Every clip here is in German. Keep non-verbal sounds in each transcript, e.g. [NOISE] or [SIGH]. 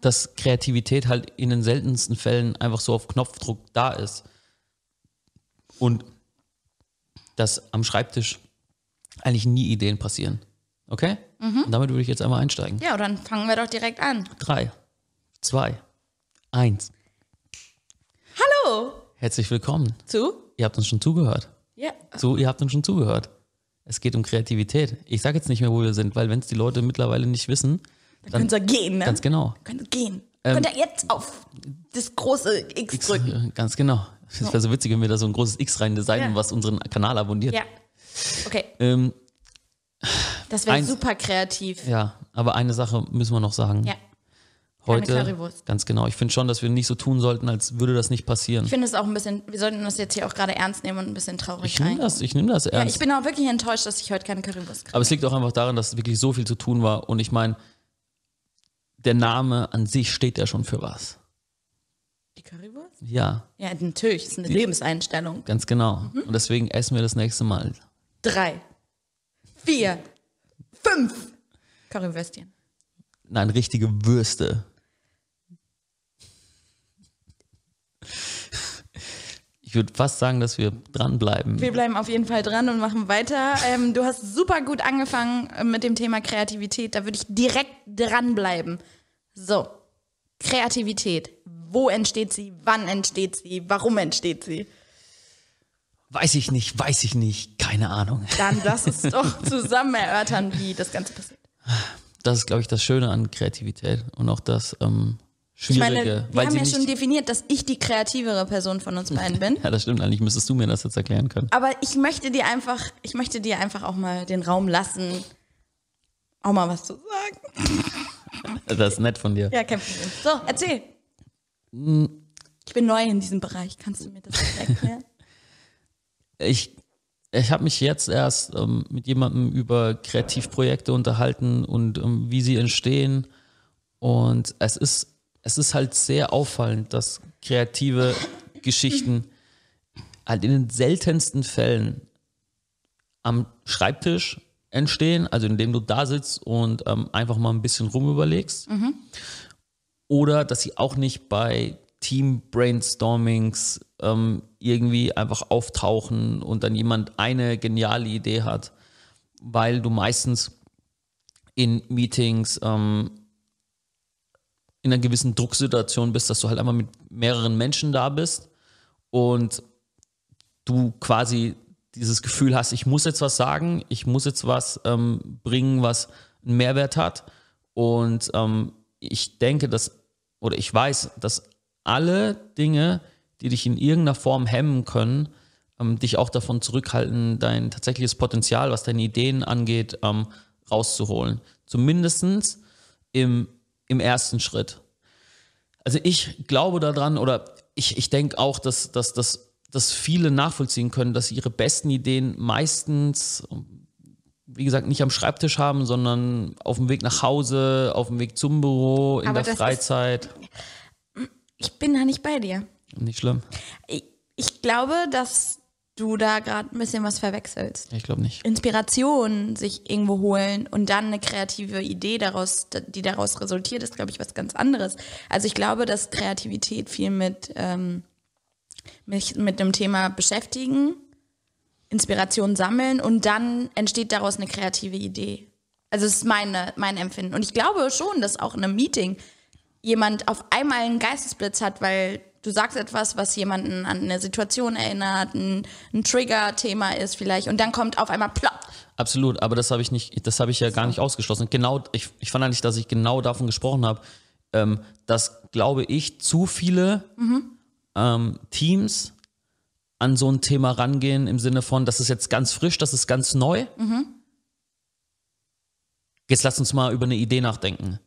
dass Kreativität halt in den seltensten Fällen einfach so auf Knopfdruck da ist. Und dass am Schreibtisch eigentlich nie Ideen passieren. Okay? Und damit würde ich jetzt einmal einsteigen. Ja, dann fangen wir doch direkt an. Drei, zwei, eins. Hallo! Herzlich willkommen. Zu? Ihr habt uns schon zugehört. Ja. So, ihr habt uns schon zugehört. Es geht um Kreativität. Ich sage jetzt nicht mehr, wo wir sind, weil wenn es die Leute mittlerweile nicht wissen, Dann könnt ihr gehen, ne? ganz genau. Könnt gehen. Ähm, könnt ihr jetzt auf das große X, X, drücken. ganz genau. Es wäre so witzig, wenn wir da so ein großes X rein designen, Ja. was unseren Kanal abonniert. Ja. Okay, Ähm, das wäre super kreativ. ja, aber eine Sache müssen wir noch sagen. Ja. Heute, ganz genau. Ich finde schon, dass wir nicht so tun sollten, als würde das nicht passieren. Ich finde es auch ein bisschen, wir sollten das jetzt hier auch gerade ernst nehmen und ein bisschen traurig Ich nehme das, ich nehme das Ja, ernst. ich bin auch wirklich enttäuscht, dass ich heute keine Currywurst kriege. aber es liegt auch einfach daran, dass wirklich so viel zu tun war. Und ich meine, der Name an sich steht ja schon für was. Die Currywurst? Ja, Ja, natürlich, ist eine Lebenseinstellung. ganz genau. Mhm. Und deswegen essen wir das nächste Mal. Drei, vier, fünf Currywürstchen. Nein, richtige Würste. Ich würde fast sagen, dass wir dranbleiben. Wir bleiben auf jeden Fall dran und machen weiter. Ähm, du hast super gut angefangen äh, mit dem Thema Kreativität. Da würde ich direkt dranbleiben. So, Kreativität. Wo entsteht sie? Wann entsteht sie? Warum entsteht sie? Weiß ich nicht, weiß ich nicht, keine Ahnung. Dann lass uns [LAUGHS] doch zusammen erörtern, wie das Ganze passiert. Das ist, glaube ich, das Schöne an Kreativität und auch das ähm, Ich Schwierige. meine, wir haben ja schon definiert, dass ich die kreativere Person von uns beiden bin. [LAUGHS] ja, das stimmt, eigentlich müsstest du mir das jetzt erklären können. Aber ich möchte dir einfach, ich möchte dir einfach auch mal den Raum lassen, auch mal was zu sagen. [LAUGHS] [LAUGHS] Das ist nett von dir. Ja, kein Problem. So, erzähl. Ich bin neu in diesem Bereich. Kannst du mir das erklären? [LAUGHS] Ich, ich habe mich jetzt erst ähm, mit jemandem über Kreativprojekte unterhalten und ähm, wie sie entstehen. Und es ist, es ist halt sehr auffallend, dass kreative [LAUGHS] Geschichten halt in den seltensten Fällen am Schreibtisch entstehen, also indem du da sitzt und ähm, einfach mal ein bisschen rumüberlegst. Oder dass sie auch nicht bei Team-Brainstormings ähm, irgendwie einfach auftauchen und dann jemand eine geniale Idee hat, weil du meistens in Meetings ähm, in einer gewissen Drucksituation bist, dass du halt einmal mit mehreren Menschen da bist und du quasi dieses Gefühl hast, ich muss jetzt was sagen, ich muss jetzt was ähm, bringen, was einen Mehrwert hat. Und ähm, ich denke, dass, oder ich weiß, dass alle Dinge, die dich in irgendeiner Form hemmen können, ähm, dich auch davon zurückhalten, dein tatsächliches Potenzial, was deine Ideen angeht, ähm, rauszuholen. Zumindestens im, im ersten Schritt. Also ich glaube daran oder ich, ich denke auch, dass, dass, dass, dass viele nachvollziehen können, dass sie ihre besten Ideen meistens, wie gesagt, nicht am Schreibtisch haben, sondern auf dem Weg nach Hause, auf dem Weg zum Büro, in Aber der das ist- Freizeit. Ich bin da nicht bei dir. Nicht schlimm. Ich, ich glaube, dass du da gerade ein bisschen was verwechselst. Ich glaube nicht. Inspiration sich irgendwo holen und dann eine kreative Idee daraus, die daraus resultiert, ist, glaube ich, was ganz anderes. Also ich glaube, dass Kreativität viel mit, ähm, mich mit dem Thema beschäftigen, Inspiration sammeln und dann entsteht daraus eine kreative Idee. Also das ist meine, mein Empfinden. Und ich glaube schon, dass auch in einem Meeting jemand auf einmal einen Geistesblitz hat, weil du sagst etwas, was jemanden an eine Situation erinnert, ein, ein Trigger-Thema ist vielleicht und dann kommt auf einmal plopp. Absolut, aber das habe ich nicht, das habe ich ja gar nicht ausgeschlossen. Genau, ich, ich fand eigentlich, dass ich genau davon gesprochen habe, ähm, dass, glaube ich, zu viele ähm, Teams an so ein Thema rangehen im Sinne von, das ist jetzt ganz frisch, das ist ganz neu. Jetzt lass uns mal über eine Idee nachdenken.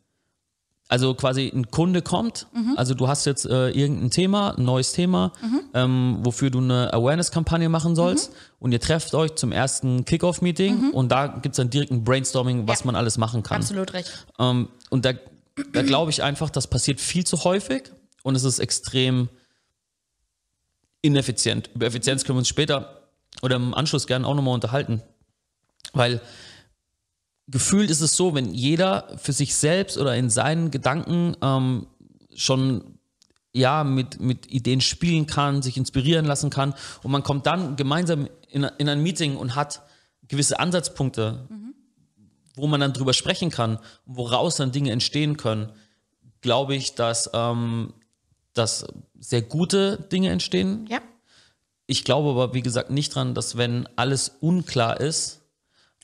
Also quasi ein Kunde kommt, also du hast jetzt äh, irgendein Thema, ein neues Thema, ähm, wofür du eine Awareness-Kampagne machen sollst und ihr trefft euch zum ersten Kickoff-Meeting und da gibt es dann direkt ein Brainstorming, was Ja. man alles machen kann. Absolut recht. Ähm, und da, da glaube ich einfach, das passiert viel zu häufig und es ist extrem ineffizient. Über Effizienz können wir uns später oder im Anschluss gerne auch nochmal unterhalten. Weil gefühlt ist es so, wenn jeder für sich selbst oder in seinen Gedanken ähm, schon ja, mit, mit Ideen spielen kann, sich inspirieren lassen kann und man kommt dann gemeinsam in, in ein Meeting und hat gewisse Ansatzpunkte, mhm. wo man dann drüber sprechen kann, woraus dann Dinge entstehen können, glaube ich, dass, ähm, dass sehr gute Dinge entstehen. Ja. Ich glaube aber, wie gesagt, nicht dran, dass wenn alles unklar ist,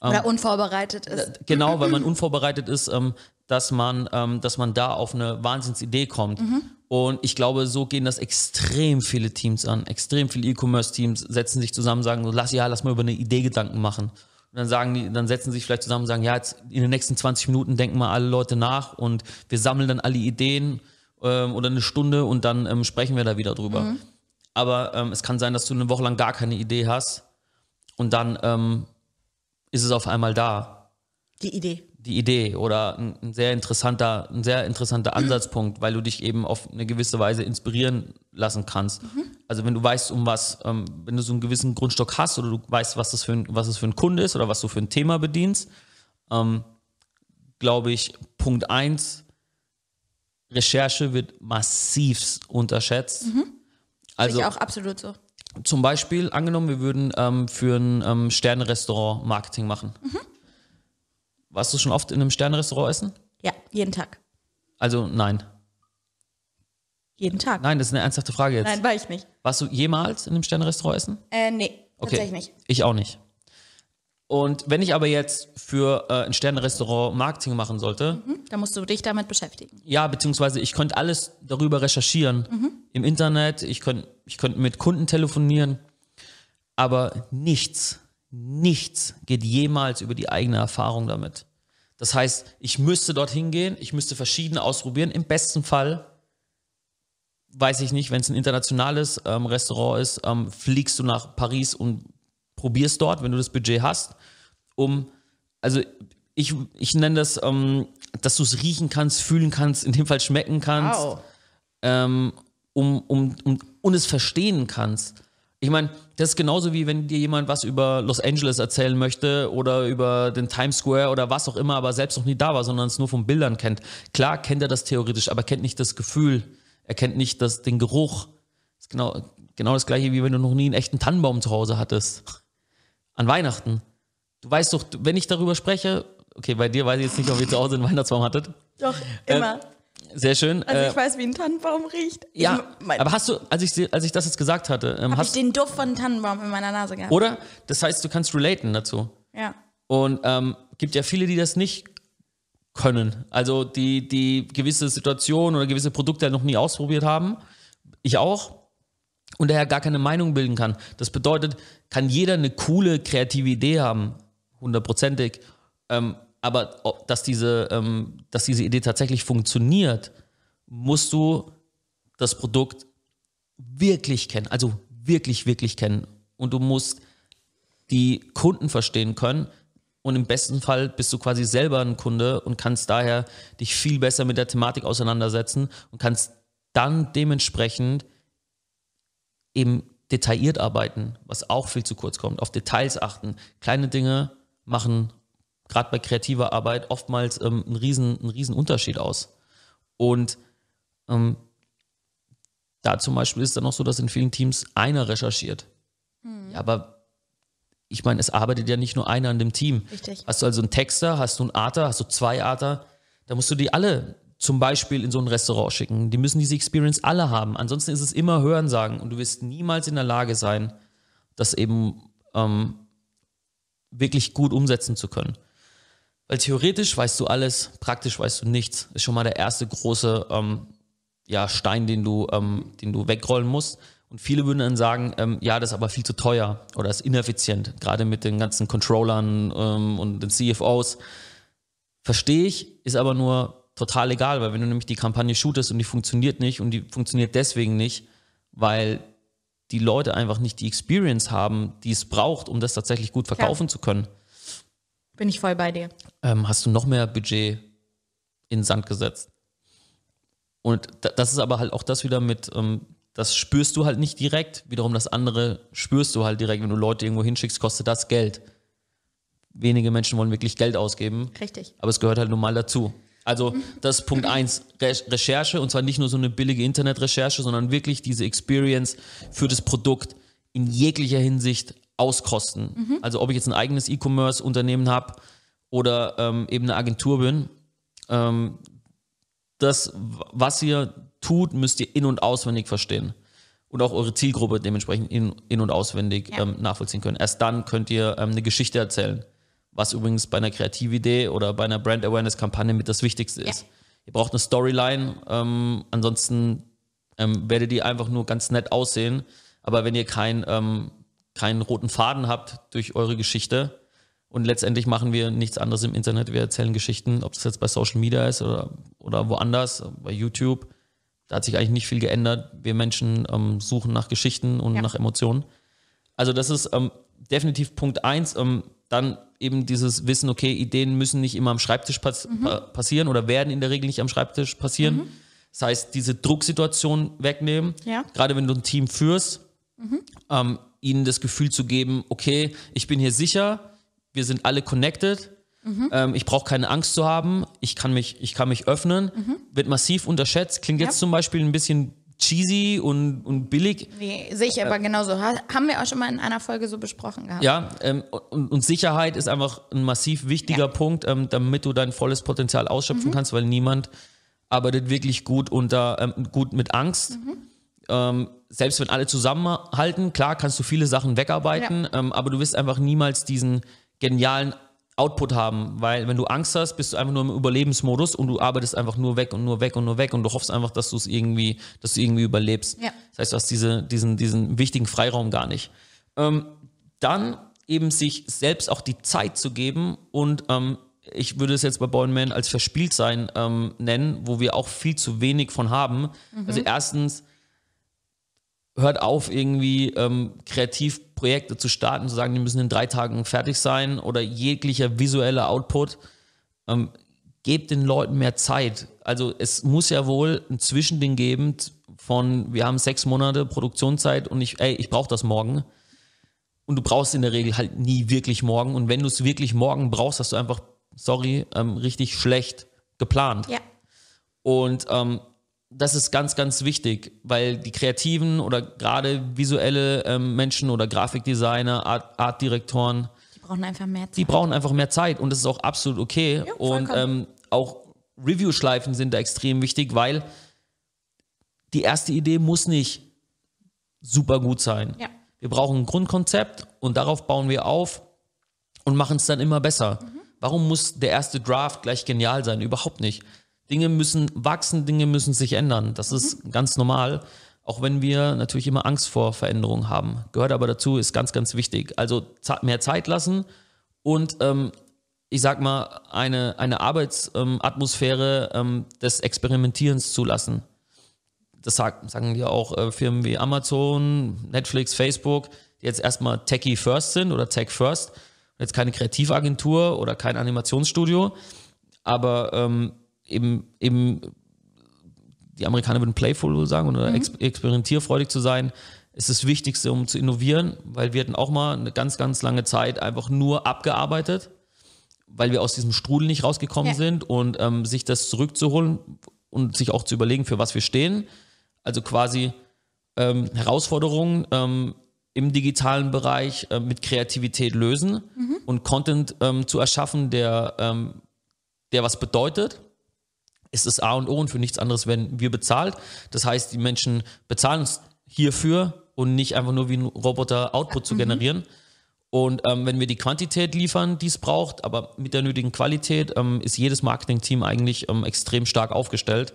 oder ähm, unvorbereitet ist. Genau, weil man unvorbereitet ist, ähm, dass man, ähm, dass man da auf eine Wahnsinnsidee kommt. Mhm. Und ich glaube, so gehen das extrem viele Teams an. Extrem viele E-Commerce-Teams setzen sich zusammen, sagen so, lass ja, lass mal über eine Idee Gedanken machen. Und dann sagen die, dann setzen sie sich vielleicht zusammen und sagen, ja, jetzt in den nächsten 20 Minuten denken mal alle Leute nach und wir sammeln dann alle Ideen ähm, oder eine Stunde und dann ähm, sprechen wir da wieder drüber. Mhm. Aber ähm, es kann sein, dass du eine Woche lang gar keine Idee hast und dann ähm, ist es auf einmal da. Die Idee die Idee oder ein, ein, sehr interessanter, ein sehr interessanter Ansatzpunkt, weil du dich eben auf eine gewisse Weise inspirieren lassen kannst. Mhm. Also wenn du weißt, um was, ähm, wenn du so einen gewissen Grundstock hast oder du weißt, was das für ein, was das für ein Kunde ist oder was du für ein Thema bedienst, ähm, glaube ich, Punkt eins Recherche wird massiv unterschätzt. Mhm. Also ich auch absolut so. Zum Beispiel, angenommen, wir würden ähm, für ein ähm, Sterne-Restaurant Marketing machen. Mhm warst du schon oft in einem Sternrestaurant essen? Ja, jeden Tag. Also nein. Jeden Tag? Nein, das ist eine ernsthafte Frage jetzt. Nein, war ich nicht. Warst du jemals in einem Sternrestaurant essen? Äh, nee, okay. tatsächlich nicht. Ich auch nicht. Und wenn ich aber jetzt für äh, ein Sternrestaurant Marketing machen sollte, mhm, dann musst du dich damit beschäftigen. Ja, beziehungsweise ich könnte alles darüber recherchieren mhm. im Internet, ich könnte ich könnt mit Kunden telefonieren, aber nichts nichts geht jemals über die eigene Erfahrung damit. Das heißt, ich müsste dorthin gehen, ich müsste verschiedene ausprobieren. Im besten Fall, weiß ich nicht, wenn es ein internationales ähm, Restaurant ist, ähm, fliegst du nach Paris und probierst dort, wenn du das Budget hast, um, also ich, ich nenne das, ähm, dass du es riechen kannst, fühlen kannst, in dem Fall schmecken kannst, wow. Ähm, um, um, um, und es verstehen kannst. Ich meine, das ist genauso wie wenn dir jemand was über Los Angeles erzählen möchte oder über den Times Square oder was auch immer, aber selbst noch nie da war, sondern es nur von Bildern kennt. Klar kennt er das theoretisch, aber kennt nicht das Gefühl, er kennt nicht das, den Geruch. Das ist genau, genau das gleiche, wie wenn du noch nie einen echten Tannenbaum zu Hause hattest. An Weihnachten. Du weißt doch, wenn ich darüber spreche, okay, bei dir weiß ich jetzt nicht, ob ihr zu Hause einen Weihnachtsbaum hattet. Doch, immer. Äh, sehr schön. Also ich äh, weiß, wie ein Tannenbaum riecht. Ja, ich, aber hast du, als ich, als ich das jetzt gesagt hatte, ähm, hast ich den Duft von Tannenbaum in meiner Nase gehabt. Oder? Das heißt, du kannst relaten dazu. Ja. Und ähm, gibt ja viele, die das nicht können. Also die, die gewisse Situationen oder gewisse Produkte noch nie ausprobiert haben. Ich auch. Und daher gar keine Meinung bilden kann. Das bedeutet, kann jeder eine coole, kreative Idee haben, hundertprozentig. Ähm, aber dass diese, ähm, dass diese Idee tatsächlich funktioniert, musst du das Produkt wirklich kennen, also wirklich, wirklich kennen. Und du musst die Kunden verstehen können. Und im besten Fall bist du quasi selber ein Kunde und kannst daher dich viel besser mit der Thematik auseinandersetzen und kannst dann dementsprechend eben detailliert arbeiten, was auch viel zu kurz kommt, auf Details achten. Kleine Dinge machen gerade bei kreativer Arbeit oftmals ähm, einen, riesen, einen riesen Unterschied aus. Und ähm, da zum Beispiel ist es dann auch so, dass in vielen Teams einer recherchiert. Mhm. Ja, aber ich meine, es arbeitet ja nicht nur einer an dem Team. Richtig. Hast du also einen Texter, hast du einen Arter, hast du zwei Arter, da musst du die alle zum Beispiel in so ein Restaurant schicken. Die müssen diese Experience alle haben. Ansonsten ist es immer Hörensagen und du wirst niemals in der Lage sein, das eben ähm, wirklich gut umsetzen zu können. Weil theoretisch weißt du alles, praktisch weißt du nichts. Ist schon mal der erste große ähm, ja, Stein, den du, ähm, den du wegrollen musst. Und viele würden dann sagen, ähm, ja, das ist aber viel zu teuer oder ist ineffizient, gerade mit den ganzen Controllern ähm, und den CFOs. Verstehe ich, ist aber nur total egal, weil wenn du nämlich die Kampagne shootest und die funktioniert nicht und die funktioniert deswegen nicht, weil die Leute einfach nicht die Experience haben, die es braucht, um das tatsächlich gut verkaufen Klar. zu können. Bin ich voll bei dir. Ähm, hast du noch mehr Budget in Sand gesetzt? Und das ist aber halt auch das wieder mit, ähm, das spürst du halt nicht direkt. Wiederum das andere spürst du halt direkt. Wenn du Leute irgendwo hinschickst, kostet das Geld. wenige Menschen wollen wirklich Geld ausgeben. Richtig. Aber es gehört halt nun mal dazu. Also das ist Punkt eins Re Recherche und zwar nicht nur so eine billige Internetrecherche, sondern wirklich diese Experience für das Produkt in jeglicher Hinsicht auskosten. Also ob ich jetzt ein eigenes E-Commerce-Unternehmen habe oder ähm, eben eine Agentur bin, ähm, das, was ihr tut, müsst ihr in- und auswendig verstehen. Und auch eure Zielgruppe dementsprechend in, in- und auswendig Ja. ähm, nachvollziehen können. Erst dann könnt ihr ähm, eine Geschichte erzählen. Was übrigens bei einer Kreatividee oder bei einer Brand Awareness Kampagne mit das Wichtigste ist. Ja. Ihr braucht eine Storyline, ähm, ansonsten ähm, werdet ihr einfach nur ganz nett aussehen. Aber wenn ihr kein, ähm, keinen roten Faden habt durch eure Geschichte, und letztendlich machen wir nichts anderes im Internet. Wir erzählen Geschichten, ob das jetzt bei Social Media ist oder, oder woanders, bei YouTube. Da hat sich eigentlich nicht viel geändert. Wir Menschen ähm, suchen nach Geschichten und Ja. nach Emotionen. Also das ist ähm, definitiv Punkt eins. Ähm, dann eben dieses Wissen, okay, Ideen müssen nicht immer am Schreibtisch pass pa passieren oder werden in der Regel nicht am Schreibtisch passieren. Das heißt, diese Drucksituation wegnehmen. Ja. Gerade wenn du ein Team führst, ähm, ihnen das Gefühl zu geben, okay, ich bin hier sicher, wir sind alle connected, ähm, ich brauche keine Angst zu haben, ich kann mich, ich kann mich öffnen, wird massiv unterschätzt, klingt jetzt Ja. zum Beispiel ein bisschen cheesy und, und billig, Nee, sehe ich aber genauso. Ha haben wir auch schon mal in einer Folge so besprochen gehabt. ja, ähm, und, und Sicherheit ist einfach ein massiv wichtiger Ja. Punkt, ähm, damit du dein volles Potenzial ausschöpfen kannst, weil niemand arbeitet wirklich gut unter ähm, gut mit Angst. Ähm, selbst wenn alle zusammenhalten, klar kannst du viele Sachen wegarbeiten, ähm, aber du wirst einfach niemals diesen genialen Output haben, weil wenn du Angst hast, bist du einfach nur im Überlebensmodus und du arbeitest einfach nur weg und nur weg und nur weg und du hoffst einfach, dass du es irgendwie, dass du irgendwie überlebst. Ja. Das heißt, du hast diese, diesen, diesen wichtigen Freiraum gar nicht. Ähm, dann eben sich selbst auch die Zeit zu geben und ähm, ich würde es jetzt bei Bornman als Verspieltsein ähm, nennen, wo wir auch viel zu wenig von haben. Also erstens, hört auf, irgendwie ähm, Kreativprojekte zu starten, zu sagen, die müssen in drei Tagen fertig sein oder jeglicher visueller Output. Ähm, gebt den Leuten mehr Zeit. Also es muss ja wohl ein Zwischending geben von, wir haben sechs Monate Produktionszeit und ich, ey, ich brauche das morgen. Und du brauchst in der Regel halt nie wirklich morgen. Und wenn du es wirklich morgen brauchst, hast du einfach, sorry, ähm, richtig schlecht geplant. Ja. Und ähm, das ist ganz, ganz wichtig, weil die Kreativen oder gerade visuelle ähm, Menschen oder Grafikdesigner, Art, Artdirektoren, Die brauchen einfach mehr Zeit. die brauchen einfach mehr Zeit und das ist auch absolut okay. Ja, und ähm, auch Review-Schleifen sind da extrem wichtig, weil die erste Idee muss nicht super gut sein. Ja. Wir brauchen ein Grundkonzept und darauf bauen wir auf und machen es dann immer besser. Warum muss der erste Draft gleich genial sein? Überhaupt nicht. Dinge müssen wachsen, Dinge müssen sich ändern. Das ist ganz normal. Auch wenn wir natürlich immer Angst vor Veränderungen haben. Gehört aber dazu, ist ganz, ganz wichtig. Also mehr Zeit lassen und ähm, ich sag mal, eine, eine Arbeitsatmosphäre ähm, des Experimentierens zulassen das sag, sagen ja auch äh, Firmen wie Amazon, Netflix, Facebook, die jetzt erstmal Techie First sind oder Tech First. Jetzt keine Kreativagentur oder kein Animationsstudio, aber ähm, eben, eben die Amerikaner würden playful sagen oder ex experimentierfreudig zu sein, ist das Wichtigste, um zu innovieren, weil wir hatten auch mal eine ganz, ganz lange Zeit einfach nur abgearbeitet, weil wir aus diesem Strudel nicht rausgekommen Ja. sind und ähm, sich das zurückzuholen und sich auch zu überlegen, für was wir stehen. Also quasi ähm, Herausforderungen ähm, im digitalen Bereich äh, mit Kreativität lösen und Content ähm, zu erschaffen, der, ähm, der was bedeutet ist das A und O und für nichts anderes werden wir bezahlt. Das heißt, die Menschen bezahlen uns hierfür und nicht einfach nur wie ein Roboter Output zu generieren. Und ähm, wenn wir die Quantität liefern, die es braucht, aber mit der nötigen Qualität, ähm, ist jedes Marketing-Team eigentlich ähm, extrem stark aufgestellt.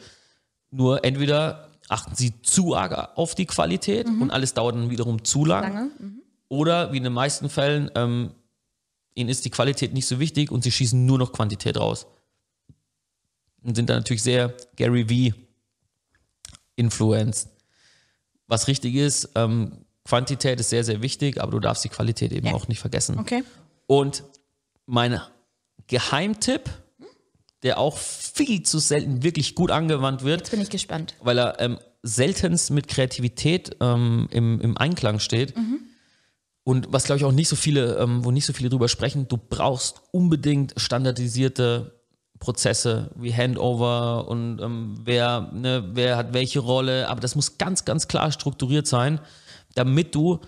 Nur entweder achten sie zu arg auf die Qualität und alles dauert dann wiederum zu lang. Lange. Oder wie in den meisten Fällen, ähm, ihnen ist die Qualität nicht so wichtig und sie schießen nur noch Quantität raus. Und sind dann natürlich sehr Gary V influenced. Was richtig ist, ähm, Quantität ist sehr, sehr wichtig, aber du darfst die Qualität eben Ja. auch nicht vergessen. Okay. Und mein Geheimtipp, der auch viel zu selten wirklich gut angewandt wird, Jetzt bin ich gespannt. weil er ähm, seltenst mit Kreativität ähm, im, im Einklang steht. Und was glaube ich auch nicht so viele, ähm, wo nicht so viele drüber sprechen, du brauchst unbedingt standardisierte Prozesse wie Handover und ähm, wer, ne, wer hat welche Rolle, aber das muss ganz, ganz klar strukturiert sein, damit du,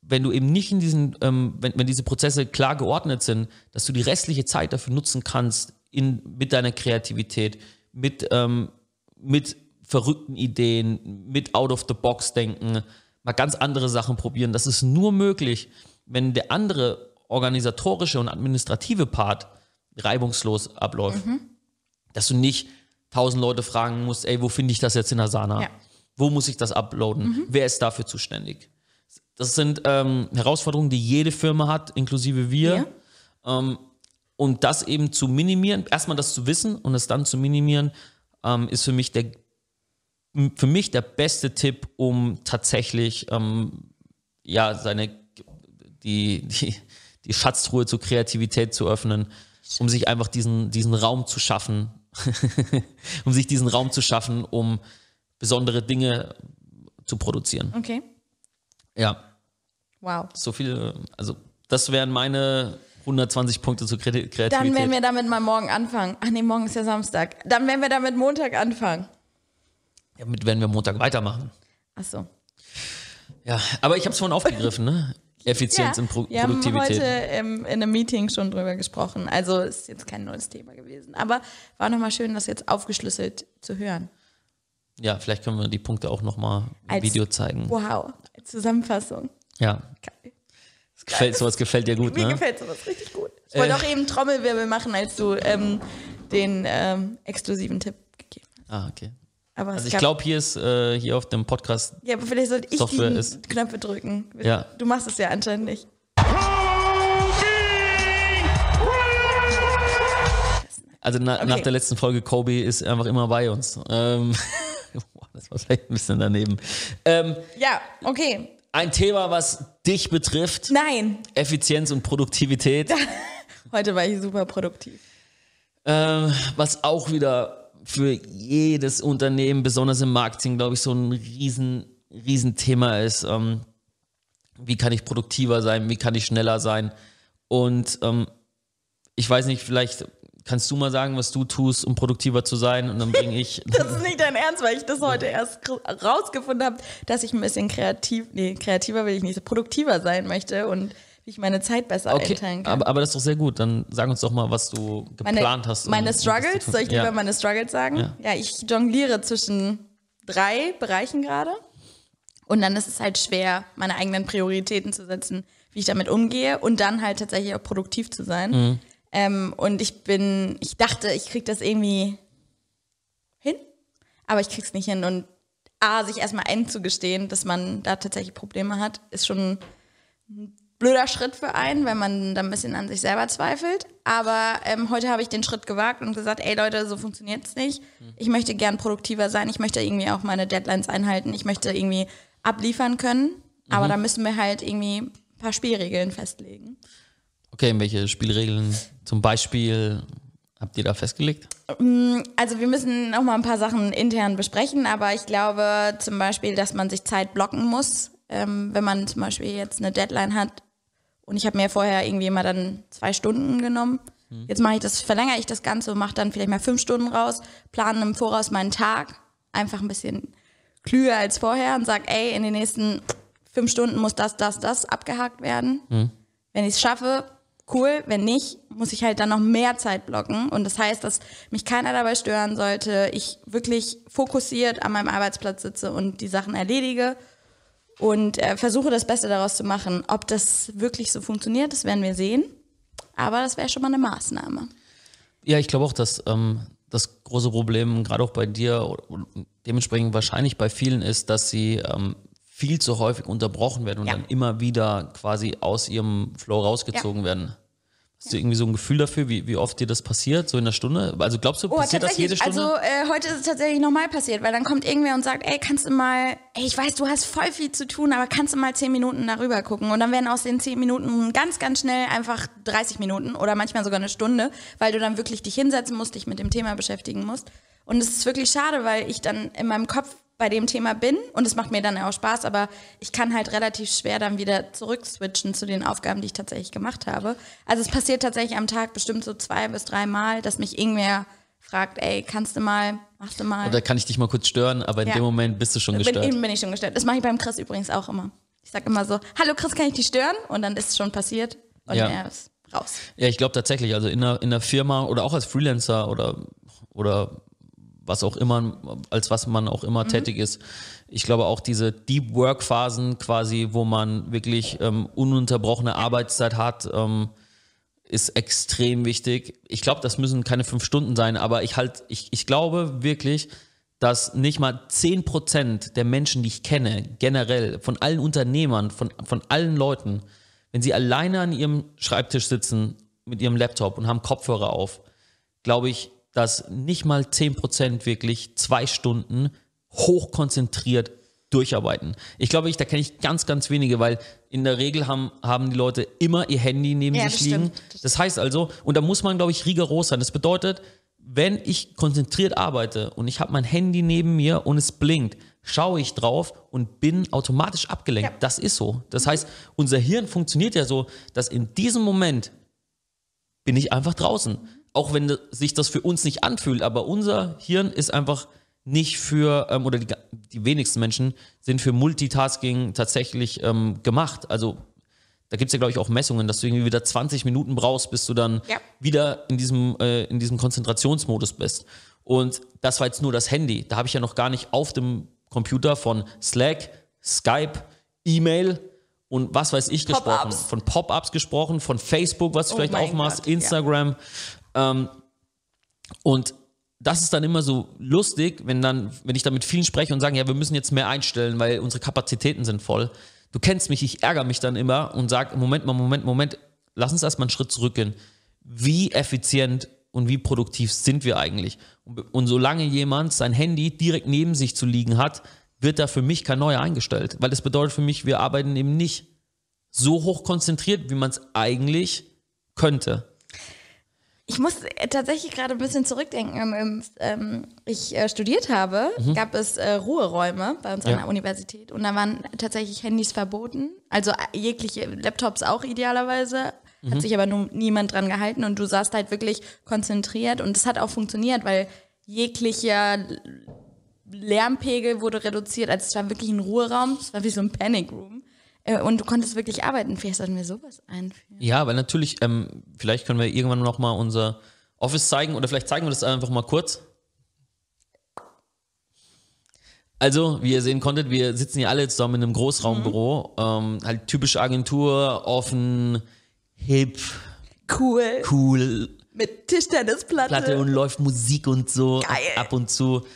wenn du eben nicht in diesen, ähm, wenn, wenn diese Prozesse klar geordnet sind, dass du die restliche Zeit dafür nutzen kannst, in, mit deiner Kreativität, mit, ähm, mit verrückten Ideen, mit Out-of-the-Box-Denken, mal ganz andere Sachen probieren. Das ist nur möglich, wenn der andere organisatorische und administrative Part reibungslos abläuft. Mhm. Dass du nicht tausend Leute fragen musst, ey, wo finde ich das jetzt in Asana? Ja. Wo muss ich das uploaden? Mhm. Wer ist dafür zuständig? Das sind ähm, Herausforderungen, die jede Firma hat, inklusive wir. Ja. Ähm, und das eben zu minimieren, erstmal das zu wissen und es dann zu minimieren, ähm, ist für mich der für mich der beste Tipp, um tatsächlich ähm, ja seine die, die, die Schatztruhe zur Kreativität zu öffnen, um sich einfach diesen, diesen Raum zu schaffen, [LAUGHS] um sich diesen Raum zu schaffen, um besondere Dinge zu produzieren. Okay. Ja. Wow. So viele, also das wären meine 120 Punkte zur Kreativität. Dann werden wir damit mal morgen anfangen. Ach nee, morgen ist ja Samstag. Dann werden wir damit Montag anfangen. Damit werden wir Montag weitermachen. Ach so. Ja, aber ich habe es vorhin aufgegriffen, ne? Effizienz ja, und Pro wir Produktivität. Wir haben heute ähm, in einem Meeting schon drüber gesprochen. Also ist jetzt kein neues Thema gewesen. Aber war nochmal schön, das jetzt aufgeschlüsselt zu hören. Ja, vielleicht können wir die Punkte auch nochmal im Video zeigen. Wow, Zusammenfassung. Ja. Geil. Das gefällt, sowas gefällt dir gut, Mir ne? Mir gefällt sowas richtig gut. Ich wollte äh. auch eben Trommelwirbel machen, als du ähm, den ähm, exklusiven Tipp gegeben hast. Ah, okay. Aber also ich glaube, hier ist äh, hier auf dem Podcast. Ja, aber vielleicht sollte ich Software die ist. Knöpfe drücken. Ja. Du machst es ja anscheinend nicht. Also na, okay. nach der letzten Folge Kobe ist einfach immer bei uns. Ähm, [LAUGHS] das war vielleicht ein bisschen daneben. Ähm, ja, okay. Ein Thema, was dich betrifft. Nein. Effizienz und Produktivität. [LAUGHS] Heute war ich super produktiv. Ähm, was auch wieder für jedes Unternehmen, besonders im Marketing, glaube ich, so ein riesen, riesen Thema ist. Ähm, wie kann ich produktiver sein? Wie kann ich schneller sein? Und ähm, ich weiß nicht, vielleicht kannst du mal sagen, was du tust, um produktiver zu sein? Und dann bringe [LAUGHS] ich. das ist nicht dein Ernst, weil ich das heute erst rausgefunden habe, dass ich ein bisschen kreativ, nee, kreativer will ich nicht, produktiver sein möchte und wie ich meine Zeit besser okay, einteilen kann. Aber, aber das ist doch sehr gut. Dann sag uns doch mal, was du geplant meine, hast. Um, meine Struggles, soll ich lieber ja. meine Struggles sagen? Ja. ja, ich jongliere zwischen drei Bereichen gerade. Und dann ist es halt schwer, meine eigenen Prioritäten zu setzen, wie ich damit umgehe und dann halt tatsächlich auch produktiv zu sein. Mhm. Ähm, und ich bin, ich dachte, ich krieg das irgendwie hin, aber ich krieg's nicht hin. Und A, sich erstmal einzugestehen, dass man da tatsächlich Probleme hat, ist schon ein blöder Schritt für einen, wenn man dann ein bisschen an sich selber zweifelt. Aber ähm, heute habe ich den Schritt gewagt und gesagt, ey Leute, so funktioniert es nicht. Ich möchte gern produktiver sein. Ich möchte irgendwie auch meine Deadlines einhalten. Ich möchte irgendwie abliefern können. Aber mhm. da müssen wir halt irgendwie ein paar Spielregeln festlegen. Okay, welche Spielregeln zum Beispiel habt ihr da festgelegt? Mm, also wir müssen noch mal ein paar Sachen intern besprechen, aber ich glaube zum Beispiel, dass man sich Zeit blocken muss. Ähm, wenn man zum Beispiel jetzt eine Deadline hat, und ich habe mir vorher irgendwie immer dann zwei Stunden genommen. Mhm. Jetzt mache ich das, verlängere ich das Ganze und mache dann vielleicht mal fünf Stunden raus, plane im Voraus meinen Tag, einfach ein bisschen klüger als vorher und sage, ey, in den nächsten fünf Stunden muss das, das, das abgehakt werden. Mhm. Wenn ich es schaffe, cool. Wenn nicht, muss ich halt dann noch mehr Zeit blocken. Und das heißt, dass mich keiner dabei stören sollte. Ich wirklich fokussiert an meinem Arbeitsplatz sitze und die Sachen erledige und äh, versuche das Beste daraus zu machen. Ob das wirklich so funktioniert, das werden wir sehen. Aber das wäre schon mal eine Maßnahme. Ja, ich glaube auch, dass ähm, das große Problem, gerade auch bei dir und dementsprechend wahrscheinlich bei vielen ist, dass sie ähm, viel zu häufig unterbrochen werden und ja. dann immer wieder quasi aus ihrem Flow rausgezogen ja. werden. Hast du irgendwie so ein Gefühl dafür, wie, wie oft dir das passiert, so in der Stunde? Also glaubst du, oh, passiert das jede Stunde? Also äh, heute ist es tatsächlich nochmal passiert, weil dann kommt irgendwer und sagt, ey, kannst du mal, ey, ich weiß, du hast voll viel zu tun, aber kannst du mal zehn Minuten darüber gucken? Und dann werden aus den zehn Minuten ganz, ganz schnell einfach 30 Minuten oder manchmal sogar eine Stunde, weil du dann wirklich dich hinsetzen musst, dich mit dem Thema beschäftigen musst. Und es ist wirklich schade, weil ich dann in meinem Kopf bei dem Thema bin und es macht mir dann auch Spaß, aber ich kann halt relativ schwer dann wieder zurückswitchen zu den Aufgaben, die ich tatsächlich gemacht habe. Also es passiert tatsächlich am Tag bestimmt so zwei bis drei Mal, dass mich irgendwer fragt, ey, kannst du mal, machst du mal. Oder kann ich dich mal kurz stören, aber in Ja. dem Moment bist du schon bin, gestört. eben bin ich schon gestört. Das mache ich beim Chris übrigens auch immer. Ich sag immer so, hallo Chris, kann ich dich stören? Und dann ist es schon passiert und Ja. er ist raus. Ja, ich glaube tatsächlich, also in einer, in einer Firma oder auch als Freelancer oder, oder was auch immer, als was man auch immer tätig ist. Ich glaube auch diese Deep Work Phasen quasi, wo man wirklich ähm, ununterbrochene Arbeitszeit hat, ähm, ist extrem wichtig. Ich glaube, das müssen keine fünf Stunden sein, aber ich halt, ich, ich glaube wirklich, dass nicht mal 10% der Menschen, die ich kenne, generell, von allen Unternehmern, von, von allen Leuten, wenn sie alleine an ihrem Schreibtisch sitzen mit ihrem Laptop und haben Kopfhörer auf, glaube ich, dass nicht mal 10% wirklich zwei Stunden hochkonzentriert durcharbeiten. Ich glaube, ich, da kenne ich ganz, ganz wenige, weil in der Regel haben, haben die Leute immer ihr Handy neben Ja, sich das liegen. stimmt. Das heißt also, und da muss man, glaube ich, rigoros sein. Das bedeutet, wenn ich konzentriert arbeite und ich habe mein Handy neben mir und es blinkt, schaue ich drauf und bin automatisch abgelenkt. Ja. Das ist so. Das heißt, unser Hirn funktioniert ja so, dass in diesem Moment bin ich einfach draußen. Auch wenn sich das für uns nicht anfühlt, aber unser Hirn ist einfach nicht für, ähm, oder die, die wenigsten Menschen sind für Multitasking tatsächlich ähm, gemacht. Also da gibt es ja, glaube ich, auch Messungen, dass du irgendwie wieder 20 Minuten brauchst, bis du dann Ja. wieder in diesem, äh, in diesem Konzentrationsmodus bist. Und das war jetzt nur das Handy. Da habe ich ja noch gar nicht auf dem Computer von Slack, Skype, E-Mail und was weiß ich gesprochen. Pop-ups. Von Pop-ups gesprochen, von Facebook, was du Oh vielleicht aufmachst, Gott. Instagram. Ähm, und das ist dann immer so lustig, wenn dann, wenn ich da mit vielen spreche und sage, ja, wir müssen jetzt mehr einstellen, weil unsere Kapazitäten sind voll. Du kennst mich, ich ärgere mich dann immer und sage, Moment mal, Moment, Moment, lass uns erstmal einen Schritt zurückgehen. Wie effizient und wie produktiv sind wir eigentlich? Und, und solange jemand sein Handy direkt neben sich zu liegen hat, wird da für mich kein neuer eingestellt. Weil das bedeutet für mich, wir arbeiten eben nicht so hoch konzentriert, wie man es eigentlich könnte. Ich muss äh, tatsächlich gerade ein bisschen zurückdenken. Ähm, ähm, ich äh, studiert habe, gab es äh, Ruheräume bei uns an Ja. der Universität und da waren tatsächlich Handys verboten. Also jegliche Laptops auch idealerweise. Hat sich aber nun niemand dran gehalten und du saßt halt wirklich konzentriert und es hat auch funktioniert, weil jeglicher Lärmpegel wurde reduziert. Also es war wirklich ein Ruheraum, es war wie so ein Panic Room. Äh, Und du konntest wirklich arbeiten. Vielleicht sollten wir sowas einführen. Ja, weil natürlich, ähm, vielleicht können wir irgendwann noch mal unser Office zeigen oder vielleicht zeigen wir das einfach mal kurz. Also, wie ihr sehen konntet, wir sitzen hier alle zusammen in einem Großraumbüro. Ähm, halt typische Agentur, offen, hip, Cool. cool, Mit Tischtennisplatte. Platte und läuft Musik und so Geil. ab und zu.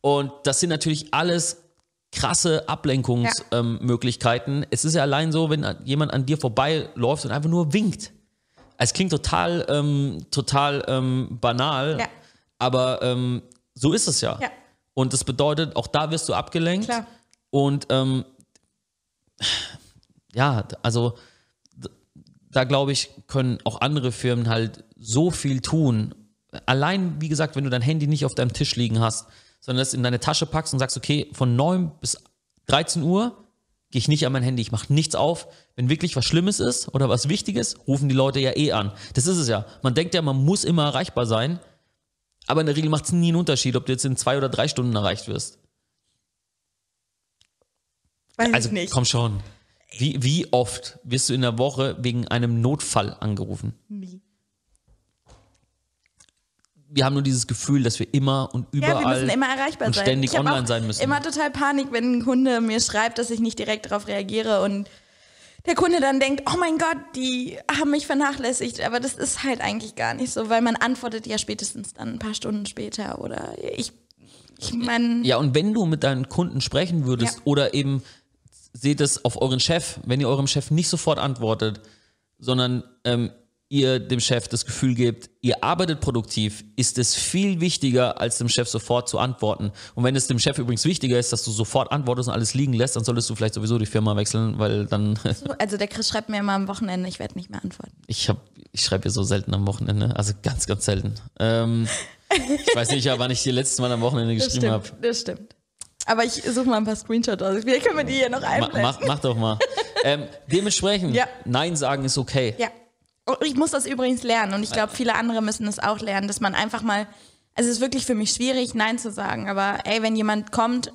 Und das sind natürlich alles krasse Ablenkungsmöglichkeiten. Ähm, Möglichkeiten. es ist ja allein so, wenn jemand an dir vorbeiläuft und einfach nur winkt. Es klingt total, ähm, total ähm, banal, Ja. aber ähm, so ist es ja. Ja. Und das bedeutet, auch da wirst du abgelenkt. Klar. Und ähm, ja, also da glaube ich, können auch andere Firmen halt so viel tun. Allein, wie gesagt, wenn du dein Handy nicht auf deinem Tisch liegen hast, sondern es in deine Tasche packst und sagst, okay, von 9 bis 13 Uhr gehe ich nicht an mein Handy, ich mache nichts auf. Wenn wirklich was Schlimmes ist oder was Wichtiges, rufen die Leute ja eh an. Das ist es ja. Man denkt ja, man muss immer erreichbar sein, aber in der Regel macht es nie einen Unterschied, ob du jetzt in zwei oder drei Stunden erreicht wirst. Weiß Also ich nicht. komm schon. Wie, wie oft wirst du in der Woche wegen einem Notfall angerufen? Nie. Wir haben nur dieses Gefühl, dass wir immer und überall Ja, wir müssen immer erreichbar und sein. ständig ich online sein müssen. Immer total Panik, wenn ein Kunde mir schreibt, dass ich nicht direkt darauf reagiere und der Kunde dann denkt, oh mein Gott, die haben mich vernachlässigt. Aber das ist halt eigentlich gar nicht so, weil man antwortet ja spätestens dann ein paar Stunden später oder ich, ich meine, Ja, und wenn du mit deinen Kunden sprechen würdest Ja. oder eben seht es auf euren Chef, wenn ihr eurem Chef nicht sofort antwortet, sondern ähm, ihr dem Chef das Gefühl gebt, ihr arbeitet produktiv, ist es viel wichtiger, als dem Chef sofort zu antworten. Und wenn es dem Chef übrigens wichtiger ist, dass du sofort antwortest und alles liegen lässt, dann solltest du vielleicht sowieso die Firma wechseln, weil dann, also der Chris schreibt mir immer am Wochenende, ich werde nicht mehr antworten. ich hab, ich schreibe hier so selten am Wochenende, also ganz, ganz selten. Ähm, ich weiß nicht, wann ich die letztes Mal am Wochenende geschrieben habe. das stimmt. Aber ich suche mal ein paar Screenshots aus. Vielleicht können wir die hier noch einblenden. mach, mach doch mal. [LAUGHS] ähm, dementsprechend, Ja. Nein sagen ist okay. Ja. Und ich muss das übrigens lernen und ich glaube, viele andere müssen das auch lernen, dass man einfach mal, also es ist wirklich für mich schwierig, Nein zu sagen, aber ey, wenn jemand kommt,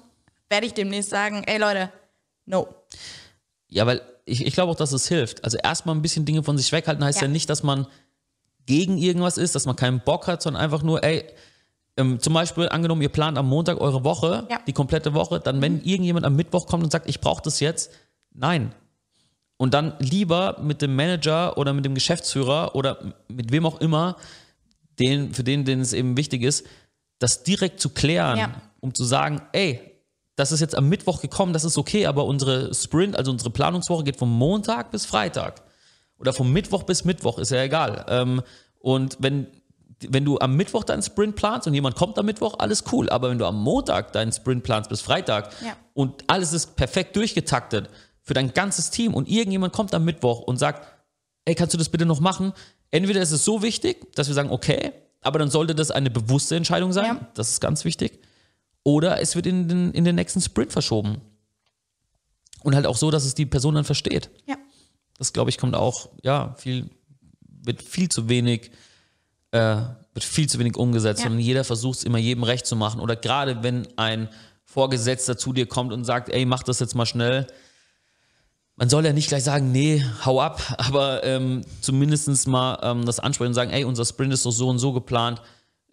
werde ich demnächst sagen, ey Leute, no. Ja, weil ich, ich glaube auch, dass es hilft. Also erstmal ein bisschen Dinge von sich weghalten heißt ja. Ja. nicht, dass man gegen irgendwas ist, dass man keinen Bock hat, sondern einfach nur, ey, ähm, zum Beispiel angenommen, ihr plant am Montag eure Woche, Ja. die komplette Woche, dann wenn irgendjemand am Mittwoch kommt und sagt, ich brauche das jetzt, nein. Und dann lieber mit dem Manager oder mit dem Geschäftsführer oder mit wem auch immer, den, für den, den es eben wichtig ist, das direkt zu klären, Ja. um zu sagen, ey, das ist jetzt am Mittwoch gekommen, das ist okay, aber unsere Sprint, also unsere Planungswoche geht vom Montag bis Freitag. Oder vom Mittwoch bis Mittwoch, ist ja egal. Ähm, und wenn, wenn du am Mittwoch deinen Sprint planst und jemand kommt am Mittwoch, alles cool. Aber wenn du am Montag deinen Sprint planst bis Freitag Ja. und alles ist perfekt durchgetaktet für dein ganzes Team und irgendjemand kommt am Mittwoch und sagt, ey, kannst du das bitte noch machen? Entweder ist es so wichtig, dass wir sagen, okay, aber dann sollte das eine bewusste Entscheidung sein. Ja. Das ist ganz wichtig. Oder es wird in den, in den nächsten Sprint verschoben. Und halt auch so, dass es die Person dann versteht. Ja. Das, glaube ich, kommt auch, ja, viel, wird viel zu wenig, äh, wird viel zu wenig umgesetzt. Ja. Und jeder versucht es immer jedem recht zu machen. Oder gerade wenn ein Vorgesetzter zu dir kommt und sagt, ey, mach das jetzt mal schnell. Man soll ja nicht gleich sagen, nee, hau ab, [LAUGHS] aber ähm, zumindest mal ähm, das ansprechen und sagen, ey, unser Sprint ist doch so und so geplant.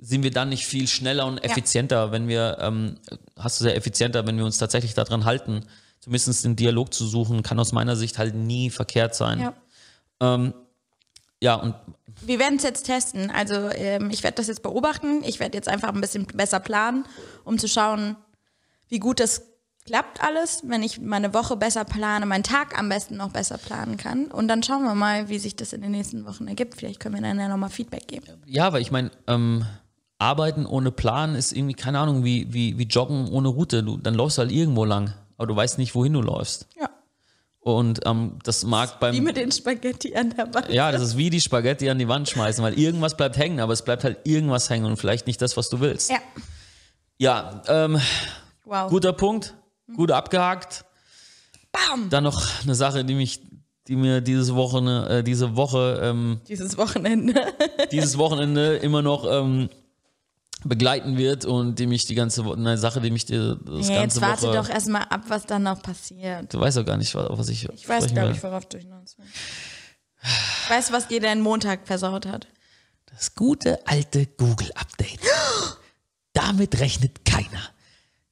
Sind wir dann nicht viel schneller und effizienter, wenn wir, ähm, hast du sehr effizienter, wenn wir uns tatsächlich daran halten, zumindest den Dialog zu suchen, kann aus meiner Sicht halt nie verkehrt sein. ja. Ähm, ja, und Wir werden es jetzt testen. Also ähm, ich werde das jetzt beobachten. Ich werde jetzt einfach ein bisschen besser planen, um zu schauen, wie gut das klappt alles, wenn ich meine Woche besser plane, meinen Tag am besten noch besser planen kann. Und dann schauen wir mal, wie sich das in den nächsten Wochen ergibt. Vielleicht können wir dann ja nochmal Feedback geben. ja, weil ich meine, ähm, Arbeiten ohne Plan ist irgendwie, keine Ahnung, wie, wie, wie Joggen ohne Route. Du, dann läufst du halt irgendwo lang, aber du weißt nicht, wohin du läufst. Ja. Und ähm, das mag beim. Wie mit den Spaghetti an der Wand. Ja, das ist wie die Spaghetti an die Wand schmeißen, weil irgendwas bleibt hängen, aber es bleibt halt irgendwas hängen und vielleicht nicht das, was du willst. Ja. Ja, ähm, Wow. guter Punkt, gut abgehakt. Bam! Dann noch eine Sache, die mich, die mir dieses Woche, äh, diese Woche, ähm, Dieses Wochenende. [LAUGHS] dieses Wochenende immer noch ähm, begleiten wird und die mich die ganze Woche, eine Sache, die mich die, das Ja, ganze jetzt warte Woche. doch erstmal ab, was dann noch passiert. Du weißt doch gar nicht, was, auf was ich. Ich weiß, glaube will. ich, worauf du hinaus willst. Weißt du, was dir deinen Montag versaut hat? Das gute alte Google-Update. [GASPS] Damit rechnet keiner.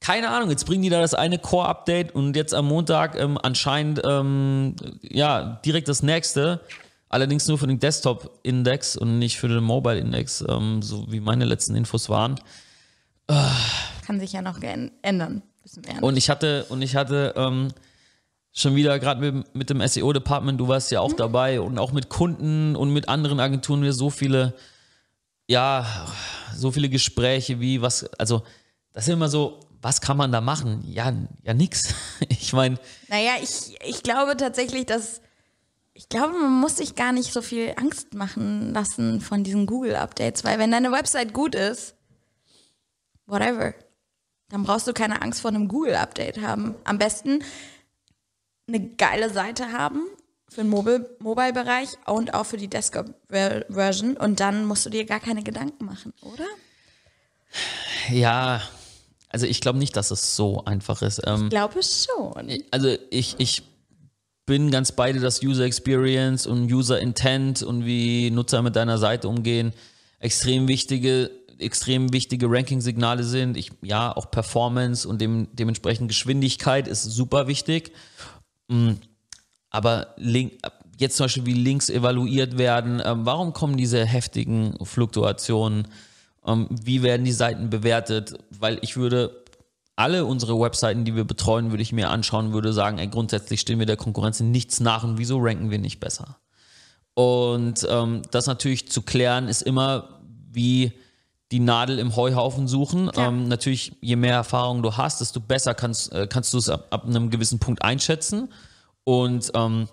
Keine Ahnung, jetzt bringen die da das eine Core-Update und jetzt am Montag ähm, anscheinend ähm, ja direkt das nächste. Allerdings nur für den Desktop-Index und nicht für den Mobile-Index, ähm, so wie meine letzten Infos waren. Kann sich ja noch ändern. Wir. Und ich hatte, und ich hatte ähm, schon wieder gerade mit, mit dem SEO-Department, du warst ja auch dabei und auch mit Kunden und mit anderen Agenturen wieder so viele, ja, so viele Gespräche wie, was, also das ist immer so, was kann man da machen? Ja, ja, nix. [LAUGHS] Ich meine, Naja, ich, ich glaube tatsächlich, dass. Ich glaube, man muss sich gar nicht so viel Angst machen lassen von diesen Google-Updates, weil wenn deine Website gut ist, whatever, dann brauchst du keine Angst vor einem Google-Update haben. Am besten eine geile Seite haben für den Mobile- Mobile-Bereich und auch für die Desktop-Version und dann musst du dir gar keine Gedanken machen, oder? ja, also ich glaube nicht, dass es so einfach ist. Ähm, Ich glaube schon. also ich, ich bin ganz beide, dass User Experience und User Intent und wie Nutzer mit deiner Seite umgehen extrem wichtige, extrem wichtige Ranking-Signale sind. Ich, ja, auch Performance und dem, dementsprechend Geschwindigkeit ist super wichtig. Mm, Aber Link, jetzt zum Beispiel, wie Links evaluiert werden, ähm, warum kommen diese heftigen Fluktuationen? Ähm, wie werden die Seiten bewertet? Weil ich würde alle unsere Webseiten, die wir betreuen, würde ich mir anschauen, würde sagen, ey, grundsätzlich stehen wir der Konkurrenz in nichts nach und wieso ranken wir nicht besser? Und ähm, das natürlich zu klären, ist immer wie die Nadel im Heuhaufen suchen. Ja. Ähm, natürlich, je mehr Erfahrung du hast, desto besser kannst, äh, kannst du es ab, ab einem gewissen Punkt einschätzen. Und ähm,